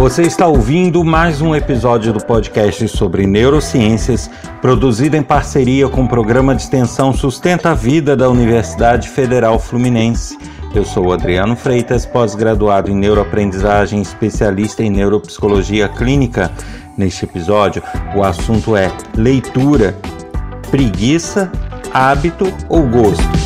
Você está ouvindo mais um episódio do podcast sobre neurociências, produzido em parceria com o programa de extensão Sustenta a Vida da Universidade Federal Fluminense. Eu sou Adriano Freitas, pós-graduado em neuroaprendizagem, especialista em neuropsicologia clínica. Neste episódio, o assunto é leitura, preguiça, hábito ou gosto.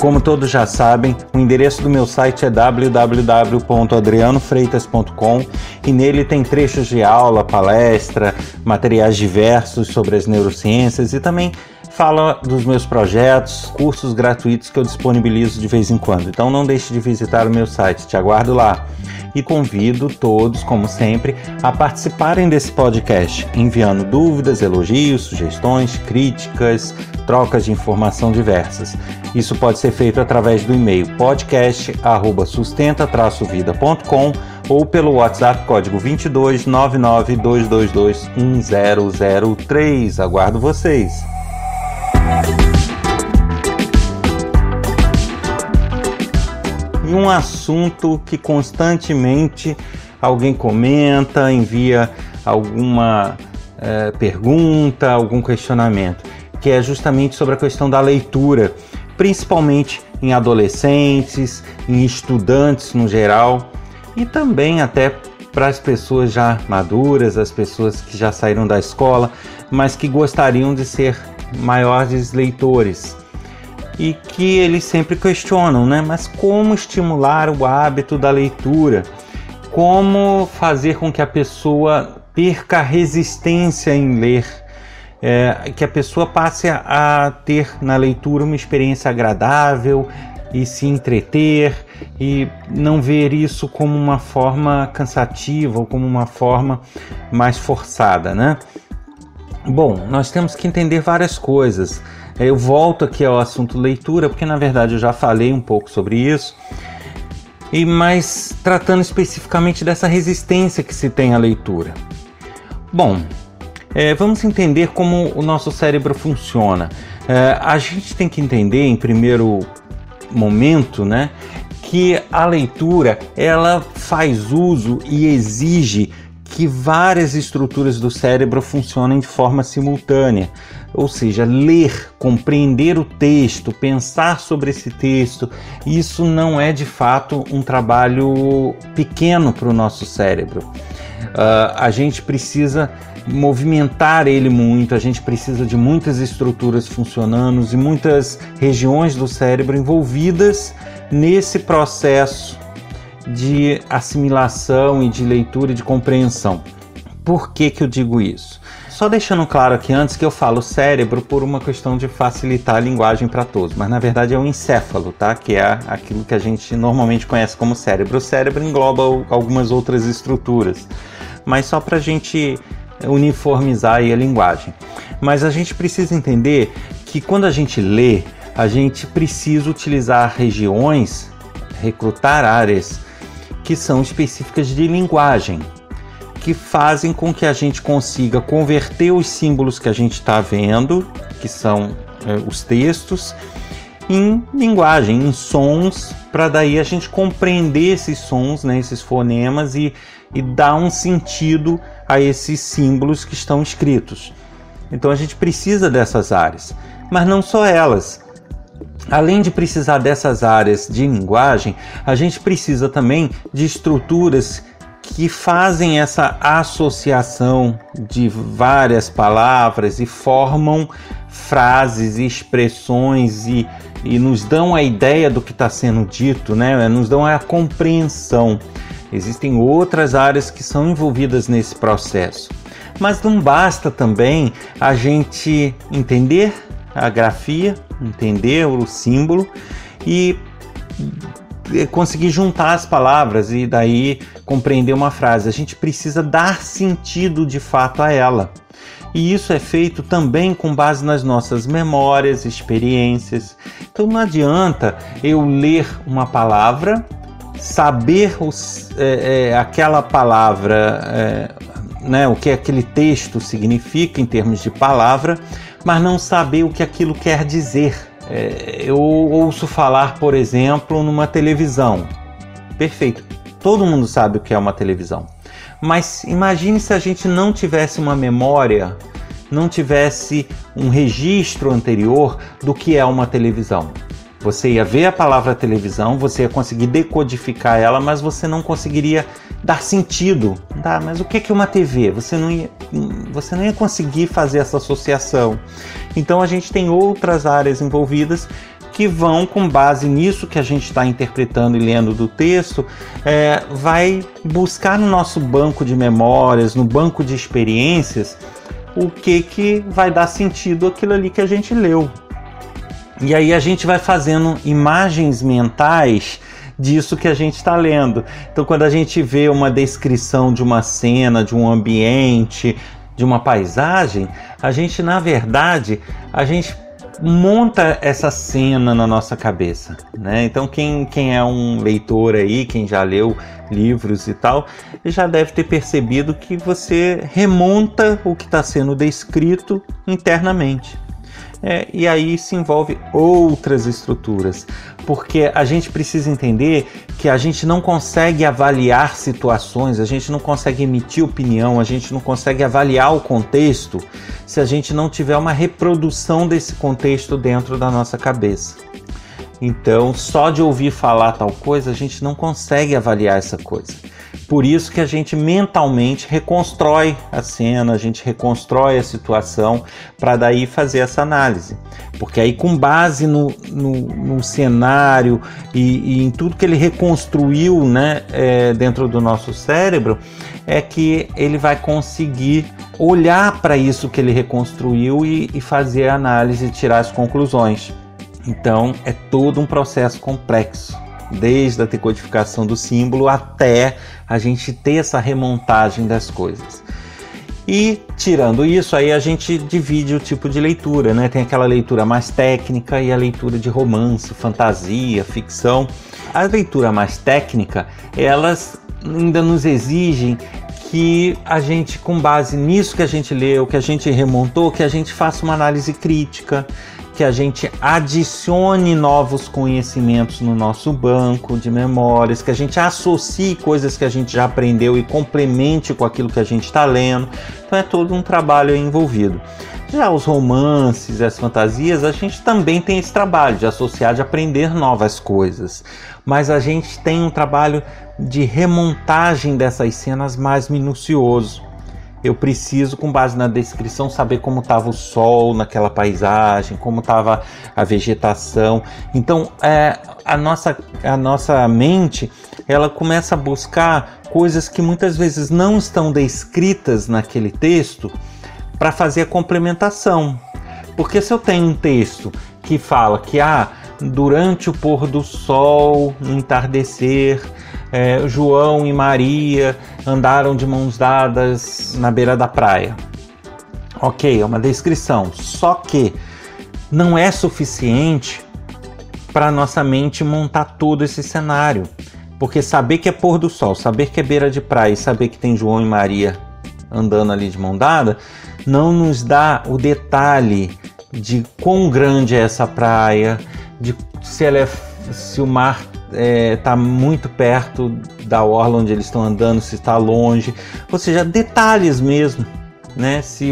Como todos já sabem, o endereço do meu site é www.adrianofreitas.com e nele tem trechos de aula, palestra, materiais diversos sobre as neurociências e também fala dos meus projetos, cursos gratuitos que eu disponibilizo de vez em quando. Então não deixe de visitar o meu site, te aguardo lá. E convido todos, como sempre, a participarem desse podcast, enviando dúvidas, elogios, sugestões, críticas, trocas de informação diversas. Isso pode ser feito através do e-mail podcast@sustenta-vida.com ou pelo WhatsApp código 22 99222 1003. Aguardo vocês. Um assunto que constantemente alguém comenta, envia alguma é, pergunta, algum questionamento, que é justamente sobre a questão da leitura, principalmente em adolescentes, em estudantes no geral e também até para as pessoas já maduras, as pessoas que já saíram da escola, mas que gostariam de ser maiores leitores e que eles sempre questionam, né? Mas como estimular o hábito da leitura? Como fazer com que a pessoa perca resistência em ler? É, que a pessoa passe a, a ter na leitura uma experiência agradável e se entreter e não ver isso como uma forma cansativa ou como uma forma mais forçada, né? Bom, nós temos que entender várias coisas. Eu volto aqui ao assunto leitura, porque na verdade eu já falei um pouco sobre isso. E mais tratando especificamente dessa resistência que se tem à leitura. Bom, é, vamos entender como o nosso cérebro funciona. É, a gente tem que entender, em primeiro momento, né, que a leitura ela faz uso e exige que várias estruturas do cérebro funcionem de forma simultânea. Ou seja, ler, compreender o texto, pensar sobre esse texto, isso não é de fato um trabalho pequeno para o nosso cérebro. Uh, a gente precisa movimentar ele muito, a gente precisa de muitas estruturas funcionando e muitas regiões do cérebro envolvidas nesse processo de assimilação e de leitura e de compreensão. Por que, que eu digo isso? Só deixando claro aqui antes que eu falo cérebro por uma questão de facilitar a linguagem para todos, mas na verdade é o encéfalo, tá? Que é aquilo que a gente normalmente conhece como cérebro. O cérebro engloba algumas outras estruturas, mas só para a gente uniformizar a linguagem. Mas a gente precisa entender que quando a gente lê, a gente precisa utilizar regiões, recrutar áreas que são específicas de linguagem, que fazem com que a gente consiga converter os símbolos que a gente está vendo, que são é, os textos, em linguagem, em sons, para daí a gente compreender esses sons, né, esses fonemas e, e dar um sentido a esses símbolos que estão escritos. Então a gente precisa dessas áreas, mas não só elas. Além de precisar dessas áreas de linguagem, a gente precisa também de estruturas que fazem essa associação de várias palavras e formam frases e expressões e, e nos dão a ideia do que está sendo dito, né? nos dão a compreensão. Existem outras áreas que são envolvidas nesse processo. Mas não basta também a gente entender a grafia, entender o símbolo e conseguir juntar as palavras e daí compreender uma frase. A gente precisa dar sentido de fato a ela. E isso é feito também com base nas nossas memórias, experiências. Então não adianta eu ler uma palavra, saber os, é, é, aquela palavra, é, né, o que aquele texto significa em termos de palavra, mas não saber o que aquilo quer dizer É, eu ouço falar, por exemplo, numa televisão. Perfeito. Todo mundo sabe o que é uma televisão. Mas imagine se a gente não tivesse uma memória, não tivesse um registro anterior do que é uma televisão. Você ia ver a palavra televisão, você ia conseguir decodificar ela, mas você não conseguiria dar sentido. Tá, mas o que é uma TV? Você não, ia, você não ia conseguir fazer essa associação. Então a gente tem outras áreas envolvidas que vão, com base nisso que a gente está interpretando e lendo do texto, é, vai buscar no nosso banco de memórias, no banco de experiências, o que, que vai dar sentido aquilo ali que a gente leu. E aí a gente vai fazendo imagens mentais disso que a gente está lendo. Então, quando a gente vê uma descrição de uma cena, de um ambiente, de uma paisagem, a gente, na verdade, a gente monta essa cena na nossa cabeça, né? Então quem, quem é um leitor aí, quem já leu livros e tal, já deve ter percebido que você remonta o que está sendo descrito internamente. É, e aí se envolve outras estruturas, porque a gente precisa entender que a gente não consegue avaliar situações, a gente não consegue emitir opinião, a gente não consegue avaliar o contexto se a gente não tiver uma reprodução desse contexto dentro da nossa cabeça. Então, só de ouvir falar tal coisa, a gente não consegue avaliar essa coisa. Por isso que a gente mentalmente reconstrói a cena, a gente reconstrói a situação para daí fazer essa análise. Porque aí, com base no, no, no cenário e, e, em tudo que ele reconstruiu né, é, dentro do nosso cérebro, é que ele vai conseguir olhar para isso que ele reconstruiu e, e fazer a análise e tirar as conclusões. Então, é todo um processo complexo desde a decodificação do símbolo até a gente ter essa remontagem das coisas. E tirando isso, aí a gente divide o tipo de leitura, né? Tem aquela leitura mais técnica e a leitura de romance, fantasia, ficção. A leitura mais técnica, elas ainda nos exigem que a gente, com base nisso que a gente leu, que a gente remontou, que a gente faça uma análise crítica, que a gente adicione novos conhecimentos no nosso banco de memórias, que a gente associe coisas que a gente já aprendeu e complemente com aquilo que a gente está lendo. Então é todo um trabalho envolvido. Já os romances, as fantasias, a gente também tem esse trabalho de associar, de aprender novas coisas. Mas a gente tem um trabalho de remontagem dessas cenas mais minucioso eu preciso, com base na descrição, saber como estava o sol naquela paisagem, como estava a vegetação. Então, é, a, nossa, a nossa mente ela começa a buscar coisas que muitas vezes não estão descritas naquele texto para fazer a complementação. Porque se eu tenho um texto que fala que ah, durante o pôr do sol, no entardecer, é, João e Maria andaram de mãos dadas na beira da praia. Ok, é uma descrição, só que não é suficiente para nossa mente montar todo esse cenário. Porque saber que é pôr do sol, saber que é beira de praia e saber que tem João e Maria andando ali de mão dada, não nos dá o detalhe de quão grande é essa praia, de se, ela é, se o mar está é, tá muito perto da orla onde eles estão andando, se está longe, ou seja, detalhes mesmo. Né? Se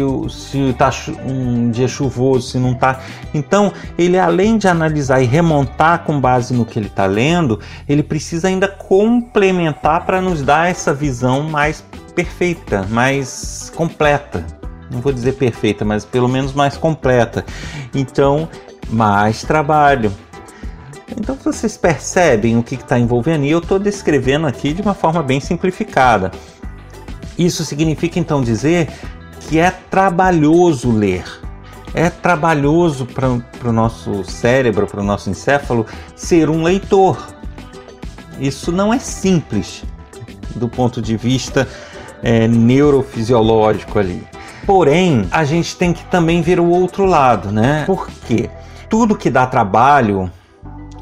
está um dia chuvoso, se não está. Então, ele além de analisar e remontar com base no que ele está lendo, ele precisa ainda complementar para nos dar essa visão mais perfeita, mais completa. Não vou dizer perfeita, mas pelo menos mais completa. Então, mais trabalho. Então vocês percebem o que está envolvendo e eu estou descrevendo aqui de uma forma bem simplificada. Isso significa então dizer que é trabalhoso ler. É trabalhoso para o nosso cérebro, para o nosso encéfalo, ser um leitor. Isso não é simples do ponto de vista é, neurofisiológico ali. Porém, a gente tem que também ver o outro lado, né? Porque tudo que dá trabalho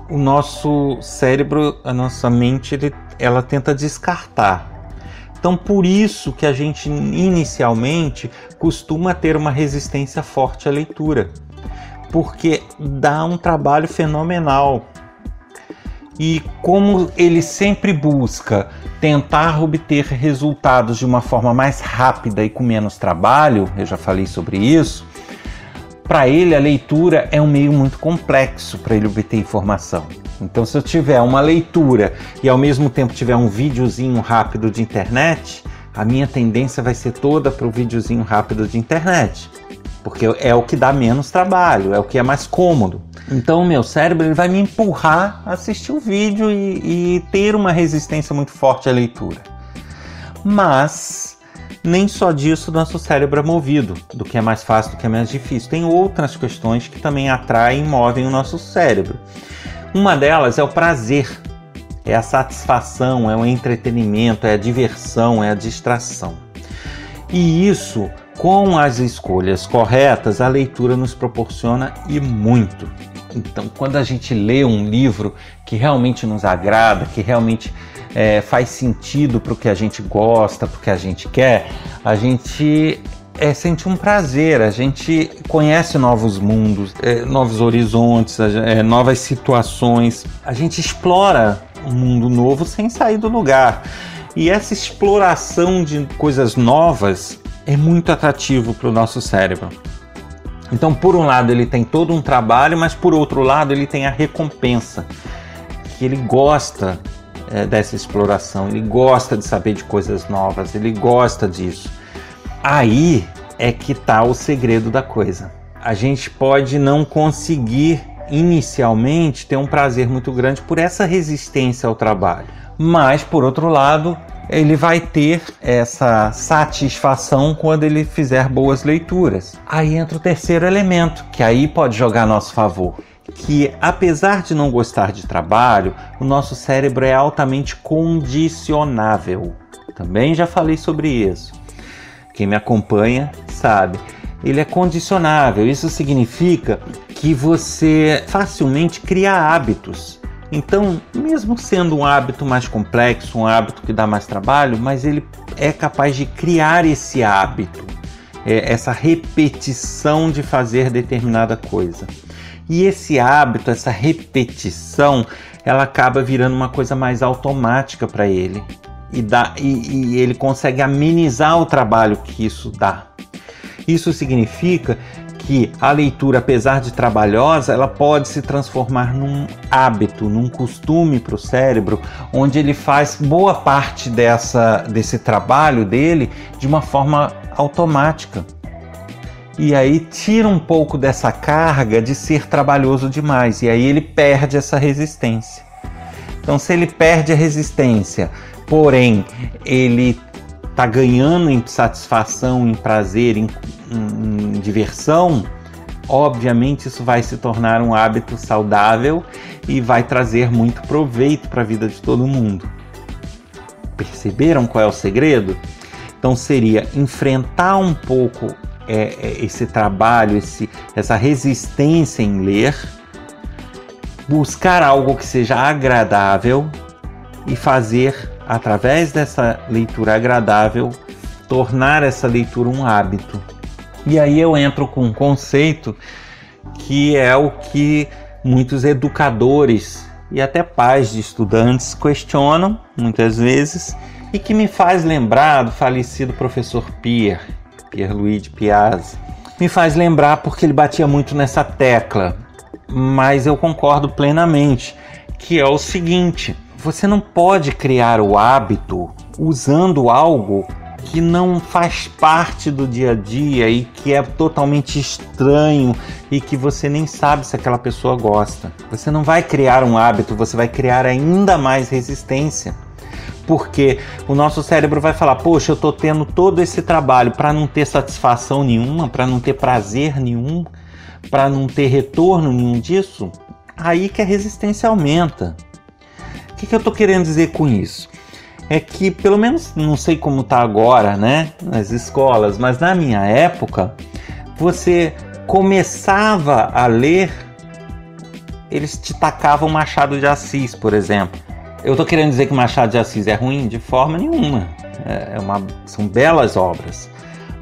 o nosso cérebro, a nossa mente, ele, ela tenta descartar. Então, por isso que a gente inicialmente costuma ter uma resistência forte à leitura. porque dá um trabalho fenomenal. E como ele sempre busca tentar obter resultados de uma forma mais rápida e com menos trabalho, eu já falei sobre isso, para ele a leitura é um meio muito complexo para ele obter informação. Então, se eu tiver uma leitura e ao mesmo tempo tiver um videozinho rápido de internet, a minha tendência vai ser toda para o videozinho rápido de internet porque é o que dá menos trabalho, é o que é mais cômodo. Então meu cérebro ele vai me empurrar a assistir o vídeo e, e ter uma resistência muito forte à leitura. Mas nem só disso nosso cérebro é movido, do que é mais fácil, do que é mais difícil. Tem outras questões que também atraem e movem o nosso cérebro. Uma delas é o prazer, é a satisfação, é o entretenimento, é a diversão, é a distração. E isso com as escolhas corretas, a leitura nos proporciona e muito. Então, quando a gente lê um livro que realmente nos agrada, que realmente é, faz sentido para o que a gente gosta, para o que a gente quer, a gente é, sente um prazer, a gente conhece novos mundos, é, novos horizontes, é, novas situações, a gente explora um mundo novo sem sair do lugar. E essa exploração de coisas novas é muito atrativo para o nosso cérebro. Então, por um lado, ele tem todo um trabalho, mas por outro lado, ele tem a recompensa, que ele gosta é, dessa exploração, ele gosta de saber de coisas novas, ele gosta disso. Aí é que está o segredo da coisa. A gente pode não conseguir inicialmente ter um prazer muito grande por essa resistência ao trabalho, mas por outro lado, ele vai ter essa satisfação quando ele fizer boas leituras. Aí entra o terceiro elemento, que aí pode jogar a nosso favor. Que apesar de não gostar de trabalho, o nosso cérebro é altamente condicionável. Também já falei sobre isso. Quem me acompanha sabe. Ele é condicionável. Isso significa que você facilmente cria hábitos então, mesmo sendo um hábito mais complexo, um hábito que dá mais trabalho, mas ele é capaz de criar esse hábito, é, essa repetição de fazer determinada coisa. E esse hábito, essa repetição, ela acaba virando uma coisa mais automática para ele. E, dá, e, e ele consegue amenizar o trabalho que isso dá. Isso significa que a leitura, apesar de trabalhosa, ela pode se transformar num hábito, num costume para o cérebro, onde ele faz boa parte dessa, desse trabalho dele de uma forma automática. E aí tira um pouco dessa carga de ser trabalhoso demais, e aí ele perde essa resistência. Então, se ele perde a resistência, porém ele está ganhando em satisfação, em prazer, em, em, em diversão, obviamente isso vai se tornar um hábito saudável e vai trazer muito proveito para a vida de todo mundo. Perceberam qual é o segredo? Então seria enfrentar um pouco é, é esse trabalho, esse, essa resistência em ler, buscar algo que seja agradável e fazer através dessa leitura agradável, tornar essa leitura um hábito. E aí eu entro com um conceito que é o que muitos educadores e até pais de estudantes questionam muitas vezes e que me faz lembrar do falecido professor Pierre, Pierre Luigi Piazzi. Me faz lembrar porque ele batia muito nessa tecla, mas eu concordo plenamente, que é o seguinte: você não pode criar o hábito usando algo que não faz parte do dia a dia e que é totalmente estranho e que você nem sabe se aquela pessoa gosta. Você não vai criar um hábito, você vai criar ainda mais resistência. Porque o nosso cérebro vai falar: "Poxa, eu estou tendo todo esse trabalho para não ter satisfação nenhuma, para não ter prazer nenhum, para não ter retorno nenhum disso". Aí que a resistência aumenta. O que, que eu estou querendo dizer com isso? É que, pelo menos, não sei como está agora, né, nas escolas, mas na minha época, você começava a ler, eles te tacavam Machado de Assis, por exemplo. Eu estou querendo dizer que Machado de Assis é ruim? De forma nenhuma. É, é uma, são belas obras.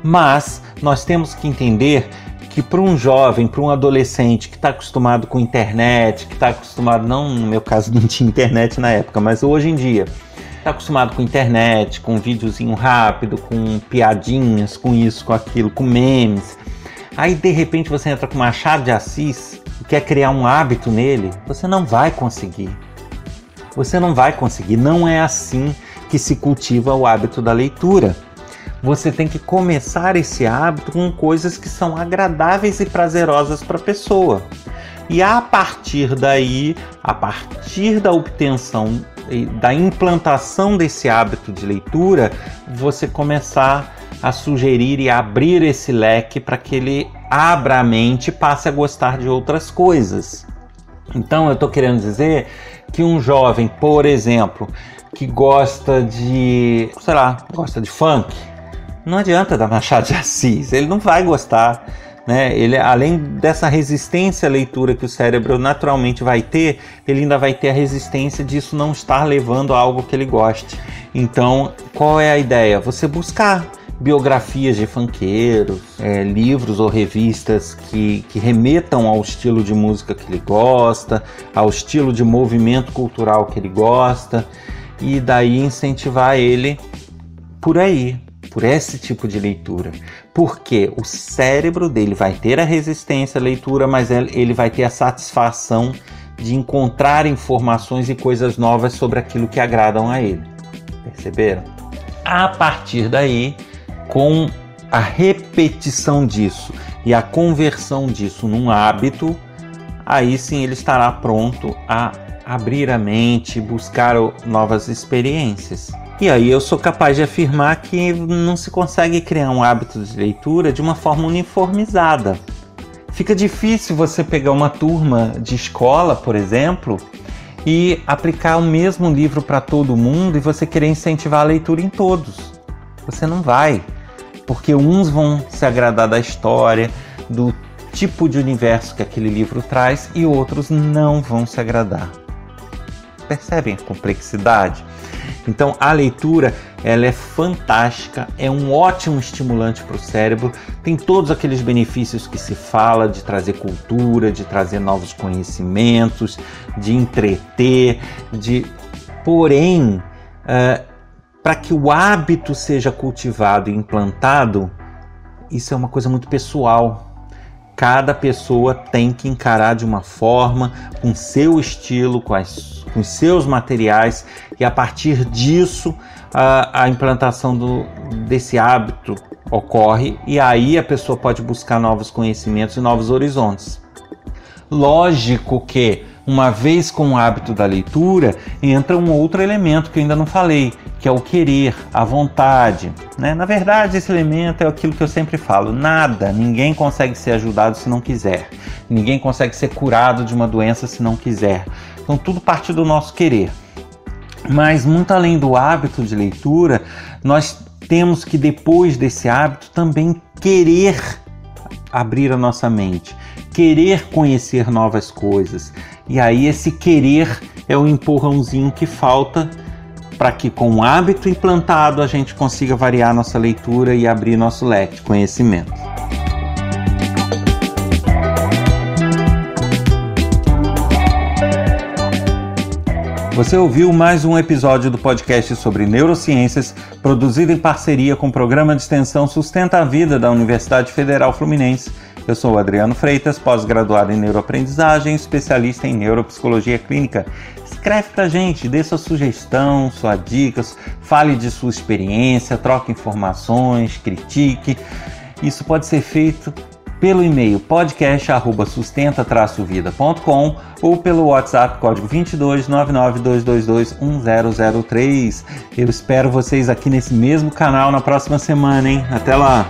Mas nós temos que entender que para um jovem, para um adolescente que está acostumado com internet, que está acostumado, não no meu caso não tinha internet na época, mas hoje em dia, está acostumado com internet, com videozinho rápido, com piadinhas, com isso, com aquilo, com memes. Aí de repente você entra com Machado de Assis e quer criar um hábito nele, você não vai conseguir. Você não vai conseguir, não é assim que se cultiva o hábito da leitura. Você tem que começar esse hábito com coisas que são agradáveis e prazerosas para a pessoa. E a partir daí, a partir da obtenção da implantação desse hábito de leitura, você começar a sugerir e abrir esse leque para que ele abra a mente e passe a gostar de outras coisas. Então, eu estou querendo dizer que um jovem, por exemplo, que gosta de, sei lá, gosta de funk, não adianta dar Machado de Assis, ele não vai gostar. Né? Ele, além dessa resistência à leitura que o cérebro naturalmente vai ter, ele ainda vai ter a resistência disso não estar levando a algo que ele goste. Então, qual é a ideia? Você buscar biografias de funkeiros, é, livros ou revistas que, que remetam ao estilo de música que ele gosta, ao estilo de movimento cultural que ele gosta, e daí incentivar ele por aí, por esse tipo de leitura. Porque o cérebro dele vai ter a resistência à leitura, mas ele vai ter a satisfação de encontrar informações e coisas novas sobre aquilo que agradam a ele. Perceberam? A partir daí, com a repetição disso e a conversão disso num hábito, aí sim ele estará pronto a abrir a mente, buscar novas experiências. E aí eu sou capaz de afirmar que não se consegue criar um hábito de leitura de uma forma uniformizada. Fica difícil você pegar uma turma de escola, por exemplo, e aplicar o mesmo livro para todo mundo e você querer incentivar a leitura em todos. Você não vai, porque uns vão se agradar da história, do tipo de universo que aquele livro traz e outros não vão se agradar. Percebem a complexidade? Então a leitura ela é fantástica, é um ótimo estimulante para o cérebro, tem todos aqueles benefícios que se fala de trazer cultura, de trazer novos conhecimentos, de entreter, de porém uh, para que o hábito seja cultivado e implantado, isso é uma coisa muito pessoal. Cada pessoa tem que encarar de uma forma, com seu estilo, com, as, com seus materiais, e a partir disso a, a implantação do, desse hábito ocorre, e aí a pessoa pode buscar novos conhecimentos e novos horizontes. Lógico que, uma vez com o hábito da leitura, entra um outro elemento que eu ainda não falei, que é o querer, a vontade. Né? Na verdade, esse elemento é aquilo que eu sempre falo: nada, ninguém consegue ser ajudado se não quiser, ninguém consegue ser curado de uma doença se não quiser. Então, tudo parte do nosso querer. Mas, muito além do hábito de leitura, nós temos que, depois desse hábito, também querer abrir a nossa mente, querer conhecer novas coisas. E aí, esse querer é o empurrãozinho que falta para que com o hábito implantado a gente consiga variar nossa leitura e abrir nosso leque de conhecimento. Você ouviu mais um episódio do podcast sobre neurociências, produzido em parceria com o programa de extensão Sustenta a Vida da Universidade Federal Fluminense. Eu sou Adriano Freitas, pós-graduado em neuroaprendizagem, especialista em neuropsicologia clínica escreve pra gente, dê sua sugestão, sua dicas, fale de sua experiência, troque informações, critique. Isso pode ser feito pelo e-mail podcast@sustenta-vida.com ou pelo WhatsApp código 22 1003. Eu espero vocês aqui nesse mesmo canal na próxima semana, hein? Até lá.